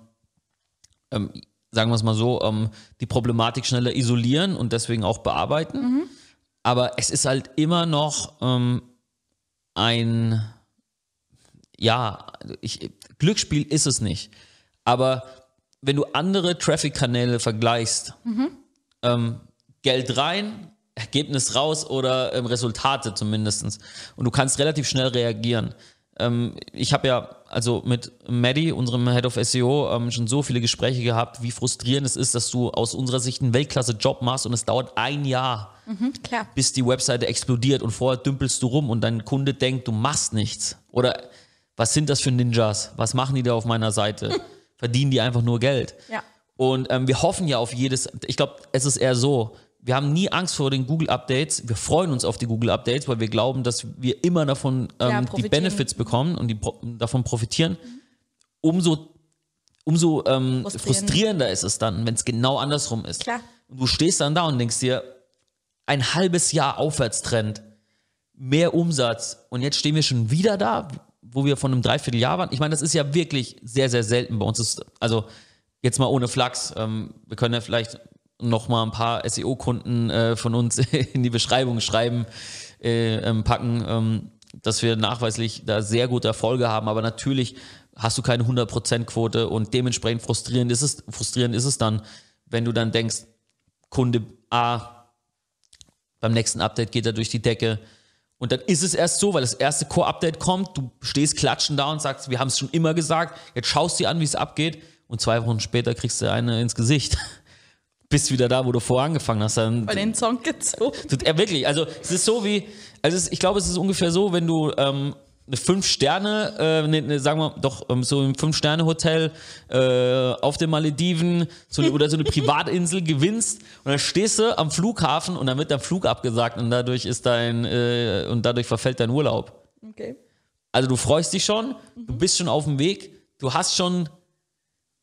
ähm, sagen wir es mal so, ähm, die Problematik schneller isolieren und deswegen auch bearbeiten. Aber es ist halt immer noch ähm, ein, ja, ich, Glücksspiel ist es nicht. Aber wenn du andere Traffic-Kanäle vergleichst, ähm, Geld rein, Ergebnis raus oder ähm, Resultate zumindestens Und du kannst relativ schnell reagieren. Ähm, ich habe ja also mit Maddie, unserem Head of SEO, ähm, schon so viele Gespräche gehabt, wie frustrierend es ist, dass du aus unserer Sicht einen Weltklasse-Job machst und es dauert ein Jahr, Klar. bis die Webseite explodiert und vorher dümpelst du rum und dein Kunde denkt, du machst nichts. Oder was sind das für Ninjas? Was machen die da auf meiner Seite? [LAUGHS] Verdienen die einfach nur Geld? Ja. Und ähm, wir hoffen ja auf jedes, ich glaube, es ist eher so, wir haben nie Angst vor den Google-Updates. Wir freuen uns auf die Google-Updates, weil wir glauben, dass wir immer davon Ja, ähm, die profitieren. Benefits bekommen und die davon profitieren. Umso, umso ähm, Frustrierend. frustrierender ist es dann, wenn es genau andersrum ist. Klar. Und du stehst dann da und denkst dir, ein halbes Jahr Aufwärtstrend, mehr Umsatz und jetzt stehen wir schon wieder da, wo wir von einem Dreivierteljahr waren. Ich meine, das ist ja wirklich sehr, sehr selten bei uns. Ist, also jetzt mal ohne Flachs. Ähm, wir können ja vielleicht noch mal ein paar SEO-Kunden äh, von uns [LAUGHS] in die Beschreibung schreiben, äh, ähm, packen, ähm, dass wir nachweislich da sehr gute Erfolge haben. Aber natürlich hast du keine 100%-Quote und dementsprechend frustrierend ist es, frustrierend ist es dann, wenn du dann denkst, Kunde A, beim nächsten Update geht er durch die Decke. Und dann ist es erst so, weil das erste Core-Update kommt, du stehst klatschen da und sagst, wir haben es schon immer gesagt, jetzt schaust du dir an, wie es abgeht und zwei Wochen später kriegst du eine ins Gesicht. [LAUGHS] Bist wieder da, wo du vorher angefangen hast. Dann, Bei den Song gezogen. Ja, wirklich. Also, es ist so wie, also es, ich glaube, es ist ungefähr so, wenn du ähm, eine Fünf-Sterne, äh, ne, ne, sagen wir doch, ähm, so ein Fünf-Sterne-Hotel äh, auf den Malediven so eine, oder so eine [LAUGHS] Privatinsel gewinnst und dann stehst du am Flughafen und dann wird dein Flug abgesagt und dadurch ist dein, äh, und dadurch verfällt dein Urlaub. Okay. Also du freust dich schon, du bist schon auf dem Weg, du hast schon,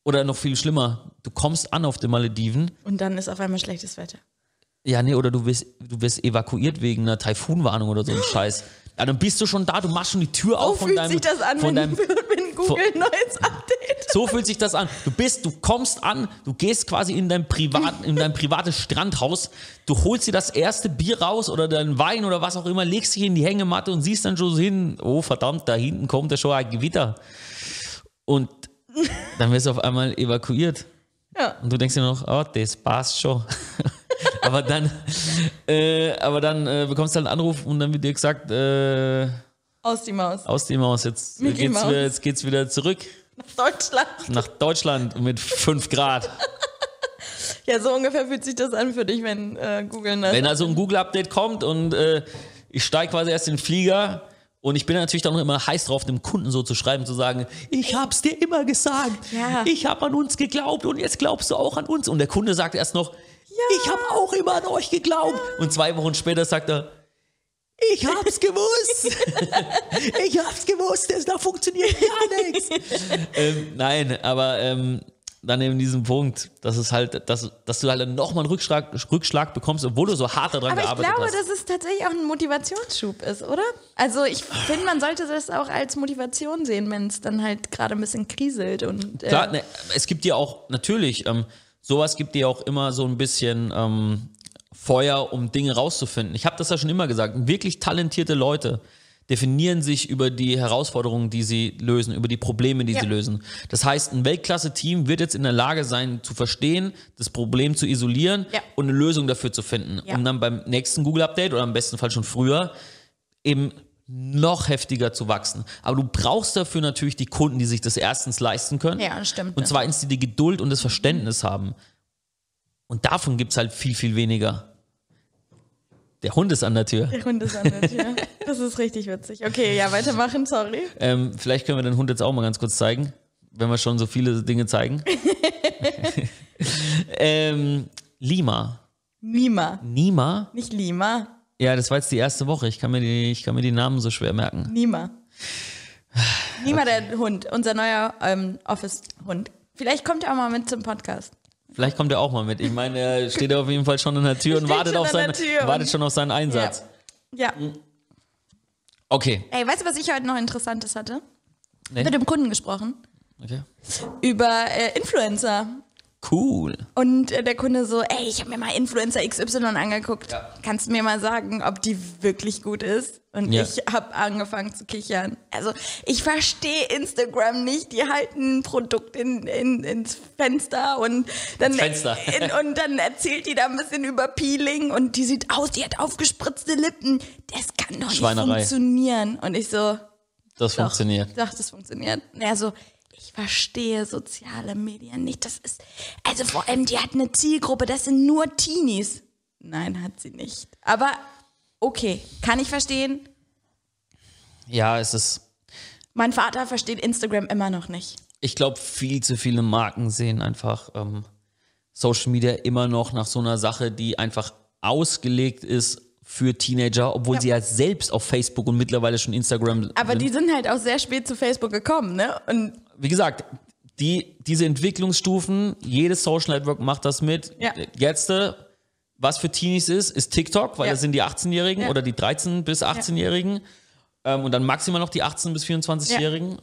oder noch viel schlimmer, du kommst an auf den Malediven Und dann ist auf einmal schlechtes Wetter. ja, nee, oder du wirst, du wirst evakuiert wegen einer Taifunwarnung oder so ein [LAUGHS] Scheiß. Ja, dann bist du schon da, du machst schon die Tür So auf von fühlt deinem, sich das an, von wenn, deinem [LAUGHS] wenn Google ein neues Update so fühlt sich das an. Du bist, du kommst an, du gehst quasi in dein Privat, in dein privates Strandhaus, du holst dir das erste Bier raus oder deinen Wein oder was auch immer, legst dich in die Hängematte und siehst dann schon so hin, oh verdammt, da hinten kommt ja schon ein Gewitter. Und dann wirst du auf einmal evakuiert. Ja. Und du denkst dir noch, oh, das passt schon. [LAUGHS] aber dann, äh, aber dann äh, bekommst du halt einen Anruf und dann wird dir gesagt, äh, aus die Maus. aus die Maus, jetzt Mickey geht's, Maus. wieder, jetzt geht's wieder zurück Nach Deutschland. nach Deutschland mit 5 Grad. [LAUGHS] Ja, so ungefähr fühlt sich das an für dich, wenn äh, Google. Wenn also ein Google-Update kommt und äh, ich steige quasi erst in den Flieger und ich bin natürlich dann noch immer heiß drauf, dem Kunden so zu schreiben, zu sagen, ich hab's dir immer gesagt, Ja. ich hab an uns geglaubt und jetzt glaubst du auch an uns. Und der Kunde sagt erst noch, ich hab auch immer an euch geglaubt. Und zwei Wochen später sagt er, ich hab's [LAUGHS] gewusst. ich hab's gewusst, das da funktioniert gar nichts. [LAUGHS] ähm, nein, aber ähm, dann eben diesen Punkt, dass es halt, dass, dass du halt nochmal einen Rückschlag, Rückschlag bekommst, obwohl du so hart daran Aber ich gearbeitet glaube, hast. dass es tatsächlich auch ein Motivationsschub ist, oder? Also ich finde, man sollte das auch als Motivation sehen, wenn es dann halt gerade ein bisschen kriselt und äh, Klar, ne, es gibt dir auch, natürlich, ähm, sowas gibt dir auch immer so ein bisschen ähm, Feuer, um Dinge rauszufinden. Ich habe das ja schon immer gesagt. Wirklich talentierte Leute definieren sich über die Herausforderungen, die sie lösen, über die Probleme, die Ja. sie lösen. Das heißt, ein Weltklasse-Team wird jetzt in der Lage sein, zu verstehen, das Problem zu isolieren Ja. und eine Lösung dafür zu finden. Ja. Um dann beim nächsten Google-Update oder am besten Fall schon früher eben noch heftiger zu wachsen. Aber du brauchst dafür natürlich die Kunden, die sich das erstens leisten können. Ja, stimmt. Und zweitens, die die Geduld und das Verständnis haben. Und davon gibt es halt viel, viel weniger. Der Hund ist an der Tür. der Hund ist an der Tür. [LAUGHS] Das ist richtig witzig. Okay, ja, weitermachen, sorry. Ähm, vielleicht können wir den Hund jetzt auch mal ganz kurz zeigen, wenn wir schon so viele Dinge zeigen. [LAUGHS] ähm, Lima. Nima. Nima? Nicht Lima. Ja, das war jetzt die erste Woche. Ich kann mir die, ich kann mir die Namen so schwer merken. Nima. Nima, der Hund, unser neuer ähm, Office-Hund. Vielleicht kommt er auch mal mit zum Podcast. Vielleicht kommt er auch mal mit. Ich meine, er steht auf jeden Fall schon an der Tür und wartet, schon auf seinen, Tür wartet schon auf seinen Einsatz. Ja. Okay. Ey, weißt du, was ich heute noch Interessantes hatte? Nee. Mit dem Kunden gesprochen. okay. Über äh, Influencer. Cool. Und äh, der Kunde so, ey, ich habe mir mal Influencer XY angeguckt. Ja. Kannst du mir mal sagen, ob die wirklich gut ist? Und Ja. ich habe angefangen zu kichern. Also ich verstehe Instagram nicht. Die halten ein Produkt in, in, ins Fenster und dann, Fenster. [LAUGHS] in, und dann erzählt die da ein bisschen über Peeling und die sieht aus, die hat aufgespritzte Lippen. Das kann doch nicht funktionieren. Und ich so, Das doch, funktioniert. Doch, das funktioniert. Er so, ich verstehe soziale Medien nicht. Das ist, also vor allem, die hat eine Zielgruppe, das sind nur Teenies. Nein, hat sie nicht. Aber okay, kann ich verstehen. Ja, es ist, Mein Vater versteht Instagram immer noch nicht. ich glaube, viel zu viele Marken sehen einfach ähm, Social Media immer noch nach so einer Sache, die einfach ausgelegt ist für Teenager, obwohl Ja. sie ja selbst auf Facebook und mittlerweile schon Instagram Aber sind. die sind halt auch sehr spät zu Facebook gekommen, ne? Und Wie gesagt, die, diese Entwicklungsstufen, jedes Social Network macht das mit. Ja. Jetzt, äh, was für Teenies ist, ist TikTok, weil Ja. das sind die 18-Jährigen Ja. oder die 13- bis 18-Jährigen. Ähm, und dann maximal noch die 18- bis 24-Jährigen.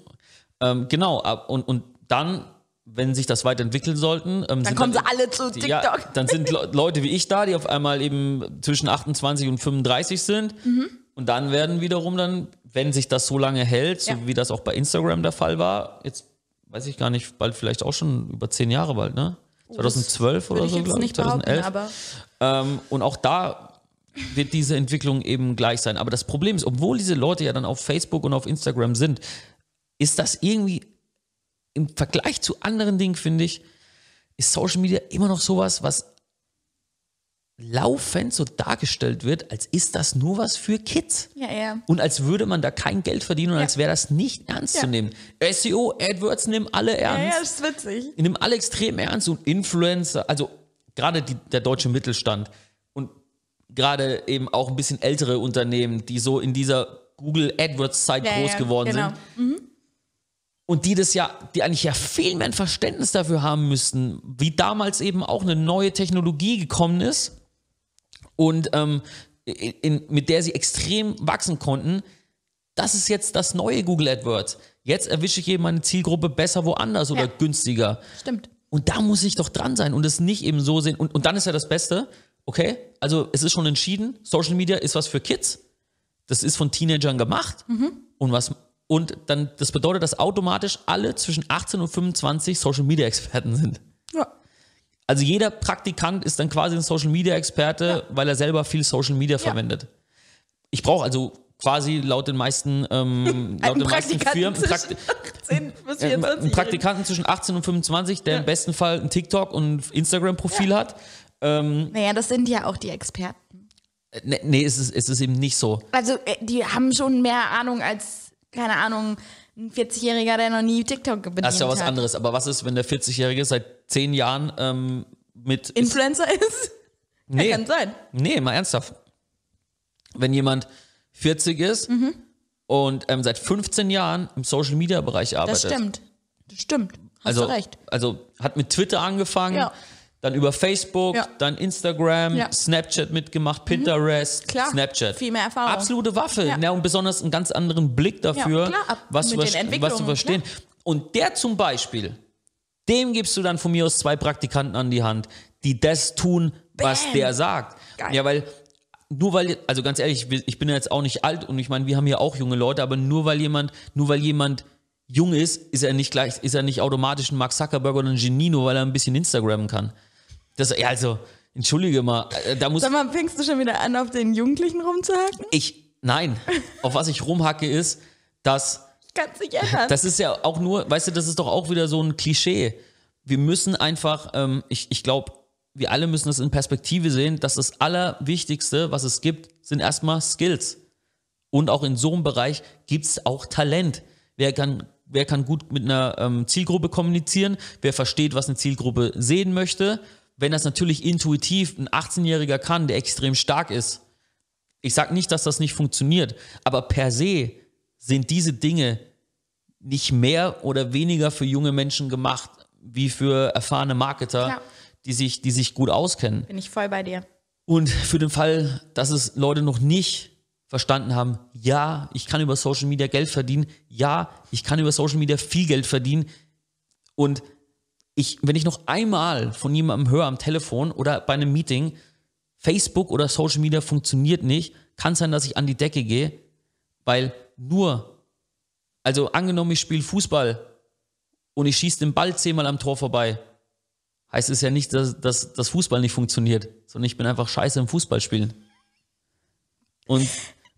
Ähm, genau, ab- und, und dann, wenn sich das weiterentwickeln sollten, ähm, dann kommen sie alle zu TikTok. Dann sind Le Leute wie ich da, die auf einmal eben zwischen 28 und 35 sind. Mhm. Und dann werden wiederum dann, wenn sich das so lange hält, so Ja. wie das auch bei Instagram der Fall war, jetzt weiß ich gar nicht, bald vielleicht auch schon über zehn Jahre bald, ne? 2012 oder so, glaube ich, nicht behaupten, 2011. aber Ähm, und auch da wird diese Entwicklung eben gleich sein. Aber das Problem ist, obwohl diese Leute ja dann auf Facebook und auf Instagram sind, ist das irgendwie im Vergleich zu anderen Dingen, finde ich, ist Social Media immer noch sowas, was laufend so dargestellt wird, als ist das nur was für Kids. ja, ja. Und als würde man da kein Geld verdienen und Ja. als wäre das nicht ernst Ja. zu nehmen. SEO, AdWords nehmen alle Ja, ernst ja, das ist witzig. die nehmen alle extrem ernst und Influencer, also gerade die, der deutsche Mittelstand und gerade eben auch ein bisschen ältere Unternehmen, die so in dieser Google AdWords Zeit Ja, groß ja, geworden genau. sind und die das ja, die eigentlich ja viel mehr ein Verständnis dafür haben müssten, wie damals eben auch eine neue Technologie gekommen ist und ähm, in, mit der sie extrem wachsen konnten. Das ist jetzt das neue Google AdWords. Jetzt erwische ich eben meine Zielgruppe besser woanders oder Ja. günstiger. Stimmt. Und da muss ich doch dran sein und es nicht eben so sehen. Und, und dann ist ja das Beste, okay, also es ist schon entschieden, Social Media ist was für Kids. Das ist von Teenagern gemacht. Und was und dann, das bedeutet, dass automatisch alle zwischen 18 und 25 Social Media Experten sind. Ja. Also jeder Praktikant ist dann quasi ein Social Media Experte, weil er selber viel Social Media verwendet. Ich brauche also quasi laut den meisten, ähm, [LAUGHS] laut den meisten Praktikanten Firmen zwischen 18 [LAUGHS] bis 24. einen Praktikanten zwischen 18 und 25, der im besten Fall ein TikTok und Instagram-Profil hat. Naja, das sind ja auch die Experten. Äh, Nee, nee es, ist, es ist eben nicht so. Also, äh, die haben schon mehr Ahnung als, keine Ahnung, ein 40-Jähriger, der noch nie TikTok bedient Das ist ja was hat. anderes. Aber was ist, wenn der 40-Jährige seit 10 Jahren ähm, mit. Influencer ist? [LAUGHS] nee, Ja, kann sein. nee, mal ernsthaft. Wenn jemand 40 ist und ähm, seit 15 Jahren im Social-Media-Bereich Das arbeitet. stimmt. Das stimmt. Hast Also, du recht. also hat mit Twitter angefangen, Ja. Dann über Facebook, Ja. dann Instagram, Ja. Mhm. Snapchat mitgemacht, Pinterest, Klar. Snapchat. Viel mehr Erfahrung. Absolute Waffe. Ja. Ja. und besonders einen ganz anderen Blick dafür, klar, was, ver- was zu verstehen. Und der zum Beispiel, dem gibst du dann von mir aus zwei Praktikanten an die Hand, die das tun, was Bam. der sagt. Geil. Ja, weil nur weil, also ganz ehrlich, ich bin ja jetzt auch nicht alt und ich meine, wir haben hier auch junge Leute, aber nur weil jemand, nur weil jemand jung ist, ist er nicht gleich, ist er nicht automatisch ein Mark Zuckerberg oder ein Genie, nur weil er ein bisschen Instagram kann. Das, ja, also, entschuldige mal, äh, da muss Sag mal, fängst du schon wieder an, auf den Jugendlichen rumzuhaken? ich, nein, auf was ich rumhacke ist, dass Ganz nicht ernst. das ist ja auch nur, weißt du, das ist doch auch wieder so ein Klischee. Wir müssen einfach, ähm, ich, ich glaube, wir alle müssen das in Perspektive sehen, dass das Allerwichtigste, was es gibt, sind erstmal Skills. Und auch in so einem Bereich gibt es auch Talent. Wer kann, wer kann gut mit einer ähm, Zielgruppe kommunizieren? Wer versteht, was eine Zielgruppe sehen möchte? Wenn das natürlich intuitiv ein 18-Jähriger kann, der extrem stark ist. Ich sage nicht, dass das nicht funktioniert, aber per se sind diese Dinge nicht mehr oder weniger für junge Menschen gemacht, wie für erfahrene Marketer, Klar. die sich, die sich gut auskennen. Bin ich voll bei dir. Und für den Fall, dass es Leute noch nicht verstanden haben, ja, ich kann über Social Media Geld verdienen, ja, ich kann über Social Media viel Geld verdienen und ich, wenn ich noch einmal von jemandem höre am Telefon oder bei einem Meeting, Facebook oder Social Media funktioniert nicht, kann sein, dass ich an die Decke gehe, weil nur, also angenommen, ich spiele Fußball und ich schieße den Ball zehnmal am Tor vorbei, heißt es ja nicht, dass, dass das Fußball nicht funktioniert, sondern ich bin einfach scheiße im Fußballspielen. Und,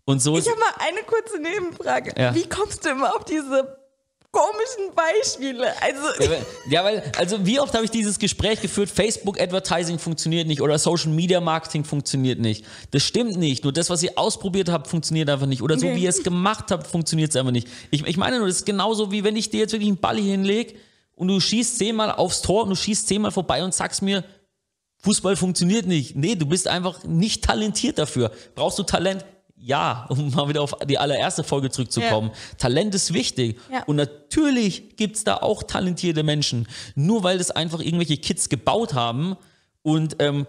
und so Ich habe mal eine kurze Nebenfrage. Ja. Wie kommst du immer auf diese komischen Beispiele? Also, Ja, weil- Ja, weil, also wie oft habe ich dieses Gespräch geführt, Facebook Advertising funktioniert nicht oder Social Media Marketing funktioniert nicht. Das stimmt nicht. Nur das, was ihr ausprobiert habt, funktioniert einfach nicht. Oder so Okay. wie ihr es gemacht habt, funktioniert es einfach nicht. Ich, ich meine nur, das ist genauso wie wenn ich dir jetzt wirklich einen Ball hinlege und du schießt zehnmal aufs Tor und du schießt zehnmal vorbei und sagst mir, Fußball funktioniert nicht. Nee, du bist einfach nicht talentiert dafür. Brauchst du Talent? Ja, um mal wieder auf die allererste Folge zurückzukommen. Talent ist wichtig. Ja. Und natürlich gibt's da auch talentierte Menschen. Nur weil das einfach irgendwelche Kids gebaut haben und ähm,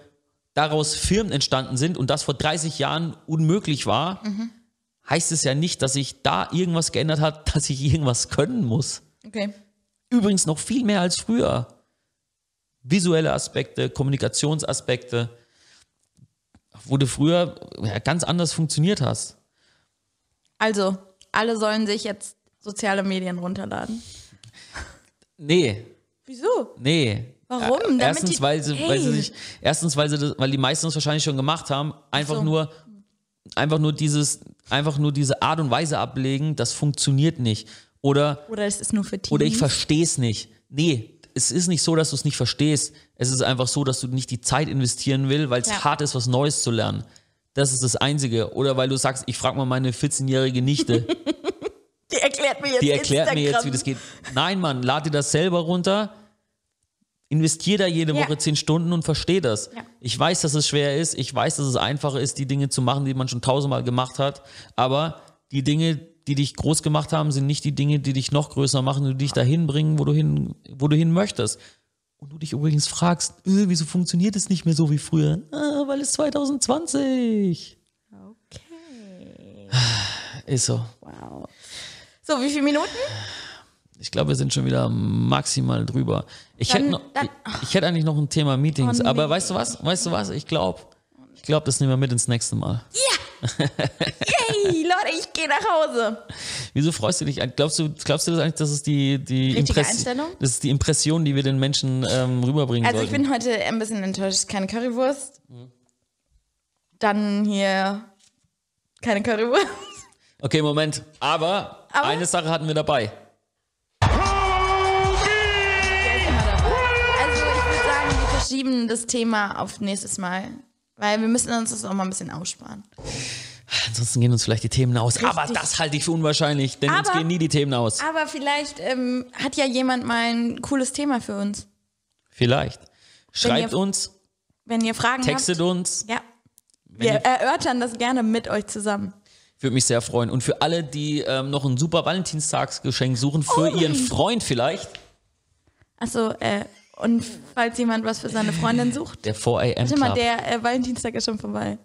daraus Firmen entstanden sind und das vor 30 Jahren unmöglich war, heißt es ja nicht, dass sich da irgendwas geändert hat, [LAUGHS] dass ich irgendwas können muss. okay. Übrigens noch viel mehr als früher. Visuelle Aspekte, Kommunikationsaspekte, wo du früher ganz anders funktioniert hast. Also, alle sollen sich jetzt soziale Medien runterladen. Nee, Wieso? nee. Warum? Ä- Damit Erstens, die- weil sie, weil sie Hey. sich, erstens, weil sie das, weil die meisten es wahrscheinlich schon gemacht haben, einfach so. nur, einfach nur dieses, einfach nur diese Art und Weise ablegen, das funktioniert nicht. Oder Oder ist es nur für Teens? Oder ich verstehe es nicht. Nee, es ist nicht so, dass du es nicht verstehst. Es ist einfach so, dass du nicht die Zeit investieren will, weil es Ja. hart ist, was Neues zu lernen. Das ist das Einzige. Oder weil du sagst, ich frage mal meine 14-jährige Nichte, [LAUGHS] Die erklärt mir jetzt die erklärt mir jetzt, wie das geht. Nein, Mann, lad dir das selber runter, investier da jede Ja. Woche 10 Stunden und versteh das. Ja. Ich weiß, dass es schwer ist. Ich weiß, dass es einfacher ist, die Dinge zu machen, die man schon tausendmal gemacht hat. Aber die Dinge, die dich groß gemacht haben, sind nicht die Dinge, die dich noch größer machen und die dich dahin bringen, wo du hin, wo du hin möchtest. Und du dich übrigens fragst, äh, wieso funktioniert es nicht mehr so wie früher? Ah, weil es 2020 Okay. [SIGHS] ist so. Wow. So, wie viele Minuten? Ich glaube, wir sind schon wieder maximal drüber. Ich, Dann- hätte, noch, ich, ich hätte eigentlich noch ein Thema Meetings, Oh, nee. aber weißt du was? Weißt du was? Ich glaube, ich glaube, das nehmen wir mit ins nächste Mal. Hey, [LAUGHS] Leute, ich gehe nach Hause. Wieso freust du dich? Glaubst du, glaubst du das eigentlich, dass es die, die, Richtige Impress- Einstellung? das ist die Impression, die wir den Menschen ähm, rüberbringen Also ich sollten? bin heute ein bisschen enttäuscht. Keine Currywurst. Dann hier keine Currywurst. Okay, Moment. Aber, Aber- eine Sache hatten wir dabei. Also ich würde sagen, wir verschieben das Thema auf nächstes Mal. Weil wir müssen uns das auch mal ein bisschen aussparen. Ansonsten gehen uns vielleicht die Themen aus. Aber das halte ich für unwahrscheinlich, denn uns Aber- gehen nie die Themen aus. Aber vielleicht ähm, hat ja jemand mal ein cooles Thema für uns. Vielleicht. Schreibt ihr- uns, Wenn ihr Fragen textet habt. uns. Ja. Wir erörtern das gerne mit euch zusammen. Würde mich sehr freuen. Und für alle, die ähm, noch ein super Valentinstagsgeschenk suchen, für Oh. ihren Freund vielleicht, Achso, äh, und falls jemand was für seine Freundin sucht. der 4am Warte mal, der äh, Valentinstag ist schon vorbei.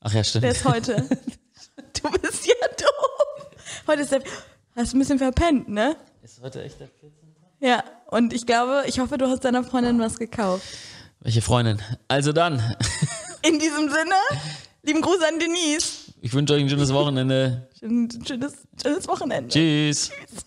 Ach ja, stimmt. Der ist heute. [LAUGHS] du bist ja doof. Heute ist der. Hast ein bisschen verpennt, ne? Ist heute echt der 14. Ja, und ich glaube, ich hoffe, du hast deiner Freundin was gekauft. Welche Freundin? Also dann, [LAUGHS] In diesem Sinne, lieben Gruß an Denise. ich wünsche euch ein schönes Wochenende. Schön, schönes, schönes Wochenende. Tschüss. Tschüss.